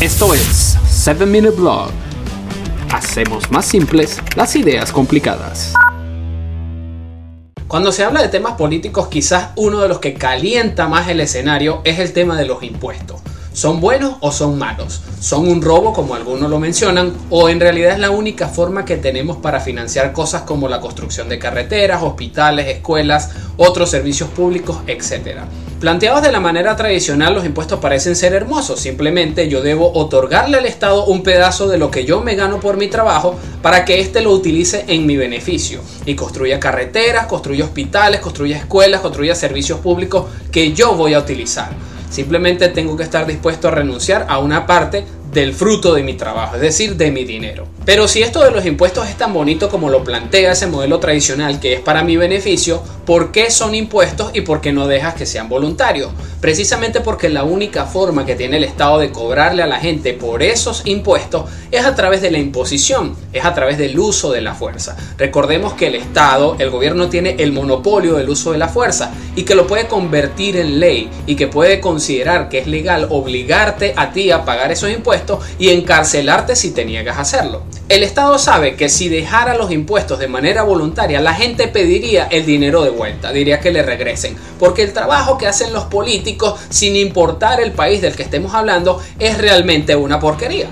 Esto es 7 Minute Blog. Hacemos más simples las ideas complicadas. Cuando se habla de temas políticos, quizás uno de los que calienta más el escenario es el tema de los impuestos. ¿Son buenos o son malos? ¿Son un robo como algunos lo mencionan? ¿O en realidad es la única forma que tenemos para financiar cosas como la construcción de carreteras, hospitales, escuelas, otros servicios públicos, etcétera? Planteados de la manera tradicional, los impuestos parecen ser hermosos. Simplemente yo debo otorgarle al Estado un pedazo de lo que yo me gano por mi trabajo para que éste lo utilice en mi beneficio y construya carreteras, construya hospitales, construya escuelas, construya servicios públicos que yo voy a utilizar. Simplemente tengo que estar dispuesto a renunciar a una parte del fruto de mi trabajo, es decir, de mi dinero. Pero si esto de los impuestos es tan bonito como lo plantea ese modelo tradicional que es para mi beneficio, ¿por qué son impuestos y por qué no dejas que sean voluntarios? Precisamente porque la única forma que tiene el Estado de cobrarle a la gente por esos impuestos es a través de la imposición, es a través del uso de la fuerza. Recordemos que el Estado, el gobierno tiene el monopolio del uso de la fuerza y que lo puede convertir en ley y que puede considerar que es legal obligarte a ti a pagar esos impuestos y encarcelarte si te niegas a hacerlo. El Estado sabe que si dejara los impuestos de manera voluntaria, la gente pediría el dinero de vuelta, diría que le regresen, porque el trabajo que hacen los políticos, sin importar el país del que estemos hablando, es realmente una porquería.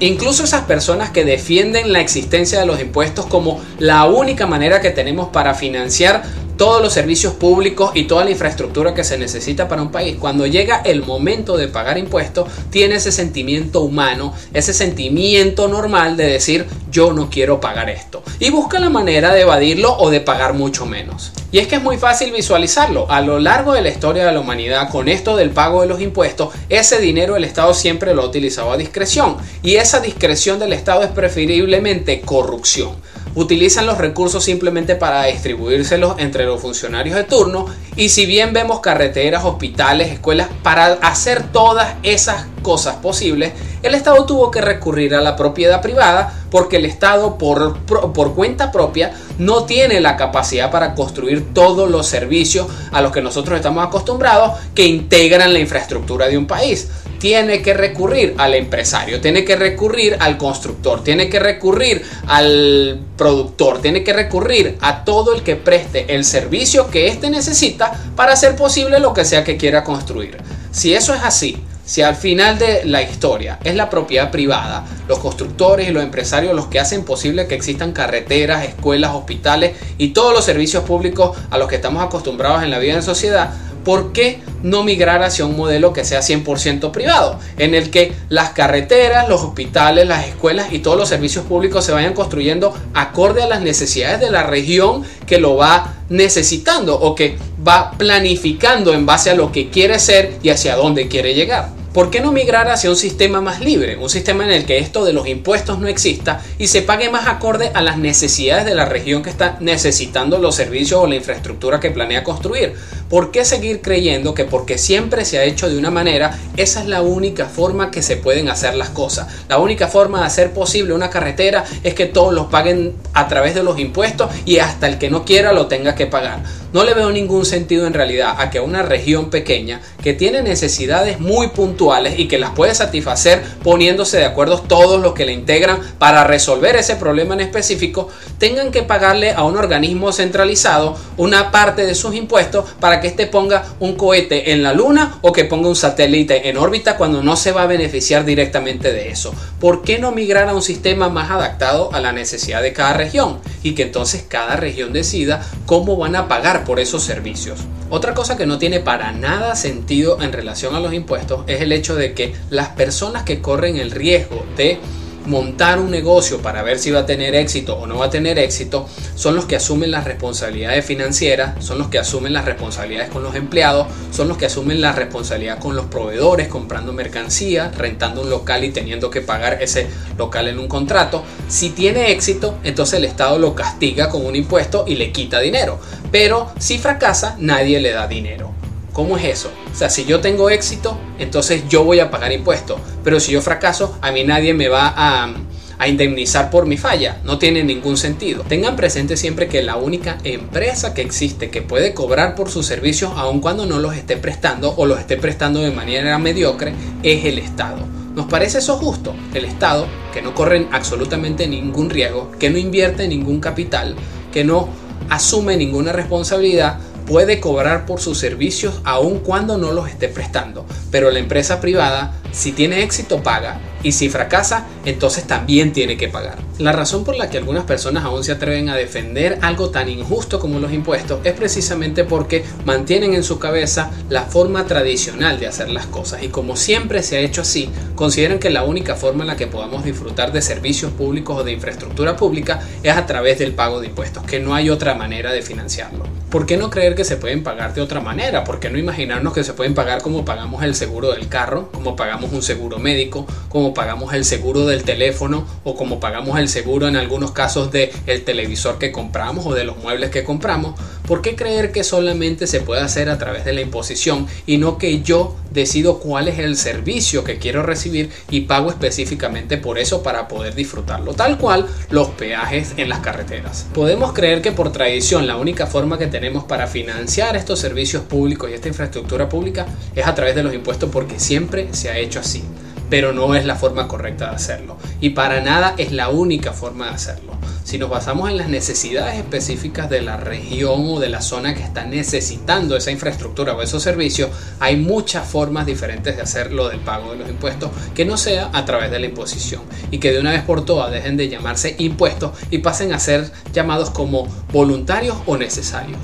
Incluso esas personas que defienden la existencia de los impuestos como la única manera que tenemos para financiar todos los servicios públicos y toda la infraestructura que se necesita para un país, cuando llega el momento de pagar impuestos, tiene ese sentimiento humano, ese sentimiento normal de decir yo no quiero pagar esto. Y busca la manera de evadirlo o de pagar mucho menos. Y es que es muy fácil visualizarlo. A lo largo de la historia de la humanidad, con esto del pago de los impuestos, ese dinero el Estado siempre lo ha utilizado a discreción. Y esa discreción del Estado es preferiblemente corrupción utilizan los recursos simplemente para distribuírselos entre los funcionarios de turno y si bien vemos carreteras, hospitales, escuelas, para hacer todas esas cosas posibles, el Estado tuvo que recurrir a la propiedad privada porque el Estado por, por, cuenta propia no tiene la capacidad para construir todos los servicios a los que nosotros estamos acostumbrados que integran la infraestructura de un país tiene que recurrir al empresario, tiene que recurrir al constructor, tiene que recurrir al productor, tiene que recurrir a todo el que preste el servicio que éste necesita para hacer posible lo que sea que quiera construir. Si eso es así, si al final de la historia es la propiedad privada, los constructores y los empresarios los que hacen posible que existan carreteras, escuelas, hospitales y todos los servicios públicos a los que estamos acostumbrados en la vida en sociedad, ¿por qué no migrar hacia un modelo que sea 100% privado? En el que las carreteras, los hospitales, las escuelas y todos los servicios públicos se vayan construyendo acorde a las necesidades de la región que lo va necesitando o que va planificando en base a lo que quiere ser y hacia dónde quiere llegar. ¿Por qué no migrar hacia un sistema más libre? Un sistema en el que esto de los impuestos no exista y se pague más acorde a las necesidades de la región que está necesitando los servicios o la infraestructura que planea construir. ¿Por qué seguir creyendo que porque siempre se ha hecho de una manera, esa es la única forma que se pueden hacer las cosas? La única forma de hacer posible una carretera es que todos los paguen a través de los impuestos y hasta el que no quiera lo tenga que pagar. No le veo ningún sentido en realidad a que una región pequeña que tiene necesidades muy puntuales y que las puede satisfacer poniéndose de acuerdo todos los que le integran para resolver ese problema en específico, tengan que pagarle a un organismo centralizado una parte de sus impuestos para que éste ponga un cohete en la luna o que ponga un satélite en órbita cuando no se va a beneficiar directamente de eso. ¿Por qué no migrar a un sistema más adaptado a la necesidad de cada región? Y que entonces cada región decida cómo van a pagar por esos servicios. Otra cosa que no tiene para nada sentido en relación a los impuestos es el hecho de que las personas que corren el riesgo de montar un negocio para ver si va a tener éxito o no va a tener éxito son los que asumen las responsabilidades financieras, son los que asumen las responsabilidades con los empleados, son los que asumen la responsabilidad con los proveedores, comprando mercancía, rentando un local y teniendo que pagar ese local en un contrato. Si tiene éxito, entonces el Estado lo castiga con un impuesto y le quita dinero. Pero si fracasa, nadie le da dinero. ¿Cómo es eso? O sea, si yo tengo éxito, entonces yo voy a pagar impuestos. Pero si yo fracaso, a mí nadie me va a, a indemnizar por mi falla. No tiene ningún sentido. Tengan presente siempre que la única empresa que existe que puede cobrar por sus servicios aun cuando no los esté prestando o los esté prestando de manera mediocre es el Estado. ¿Nos parece eso justo? El Estado, que no corre absolutamente ningún riesgo, que no invierte ningún capital, que no asume ninguna responsabilidad, puede cobrar por sus servicios aun cuando no los esté prestando. Pero la empresa privada, si tiene éxito, paga y si fracasa, entonces también tiene que pagar. La razón por la que algunas personas aún se atreven a defender algo tan injusto como los impuestos es precisamente porque mantienen en su cabeza la forma tradicional de hacer las cosas y como siempre se ha hecho así, consideran que la única forma en la que podamos disfrutar de servicios públicos o de infraestructura pública es a través del pago de impuestos, que no hay otra manera de financiarlo. ¿Por qué no creer que se pueden pagar de otra manera? ¿Por qué no imaginarnos que se pueden pagar como pagamos el seguro del carro, como pagamos un seguro médico, como pagamos el seguro del teléfono o como pagamos el seguro en algunos casos de el televisor que compramos o de los muebles que compramos, ¿por qué creer que solamente se puede hacer a través de la imposición y no que yo decido cuál es el servicio que quiero recibir y pago específicamente por eso para poder disfrutarlo? Tal cual los peajes en las carreteras. Podemos creer que por tradición la única forma que tenemos para financiar estos servicios públicos y esta infraestructura pública es a través de los impuestos porque siempre se ha hecho así pero no es la forma correcta de hacerlo. Y para nada es la única forma de hacerlo. Si nos basamos en las necesidades específicas de la región o de la zona que está necesitando esa infraestructura o esos servicios, hay muchas formas diferentes de hacer lo del pago de los impuestos que no sea a través de la imposición y que de una vez por todas dejen de llamarse impuestos y pasen a ser llamados como voluntarios o necesarios.